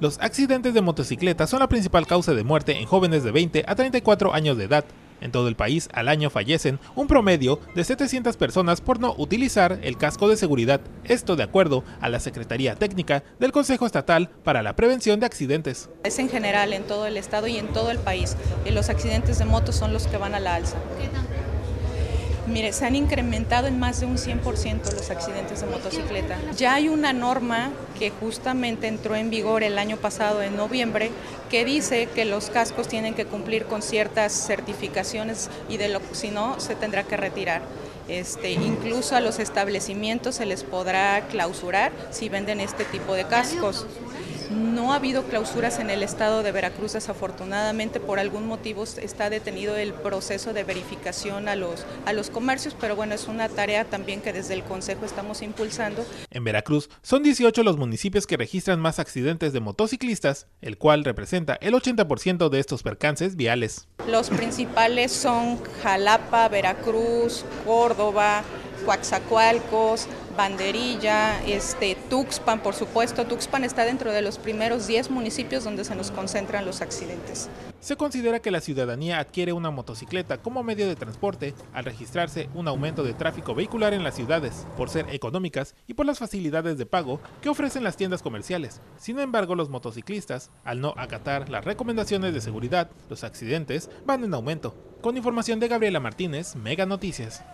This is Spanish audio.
Los accidentes de motocicleta son la principal causa de muerte en jóvenes de 20 a 34 años de edad. En todo el país al año fallecen un promedio de 700 personas por no utilizar el casco de seguridad, esto de acuerdo a la Secretaría Técnica del Consejo Estatal para la Prevención de Accidentes. Es en general en todo el estado y en todo el país. Y los accidentes de moto son los que van a la alza. Mire, se han incrementado en más de un 100% los accidentes de motocicleta. Ya hay una norma que justamente entró en vigor el año pasado, en noviembre, que dice que los cascos tienen que cumplir con ciertas certificaciones y de lo si no se tendrá que retirar. Este, incluso a los establecimientos se les podrá clausurar si venden este tipo de cascos. No ha habido clausuras en el estado de Veracruz, desafortunadamente por algún motivo está detenido el proceso de verificación a los, a los comercios, pero bueno, es una tarea también que desde el Consejo estamos impulsando. En Veracruz son 18 los municipios que registran más accidentes de motociclistas, el cual representa el 80% de estos percances viales. Los principales son Jalapa, Veracruz, Córdoba, Coaxacualcos, Banderilla, este, Tuxpan, por supuesto. Tuxpan está dentro de los primeros 10 municipios donde se nos concentran los accidentes. Se considera que la ciudadanía adquiere una motocicleta como medio de transporte al registrarse un aumento de tráfico vehicular en las ciudades, por ser económicas y por las facilidades de pago que ofrecen las tiendas comerciales. Sin embargo, los motociclistas, al no acatar las recomendaciones de seguridad, los accidentes van en aumento. Con información de Gabriela Martínez, Mega Noticias.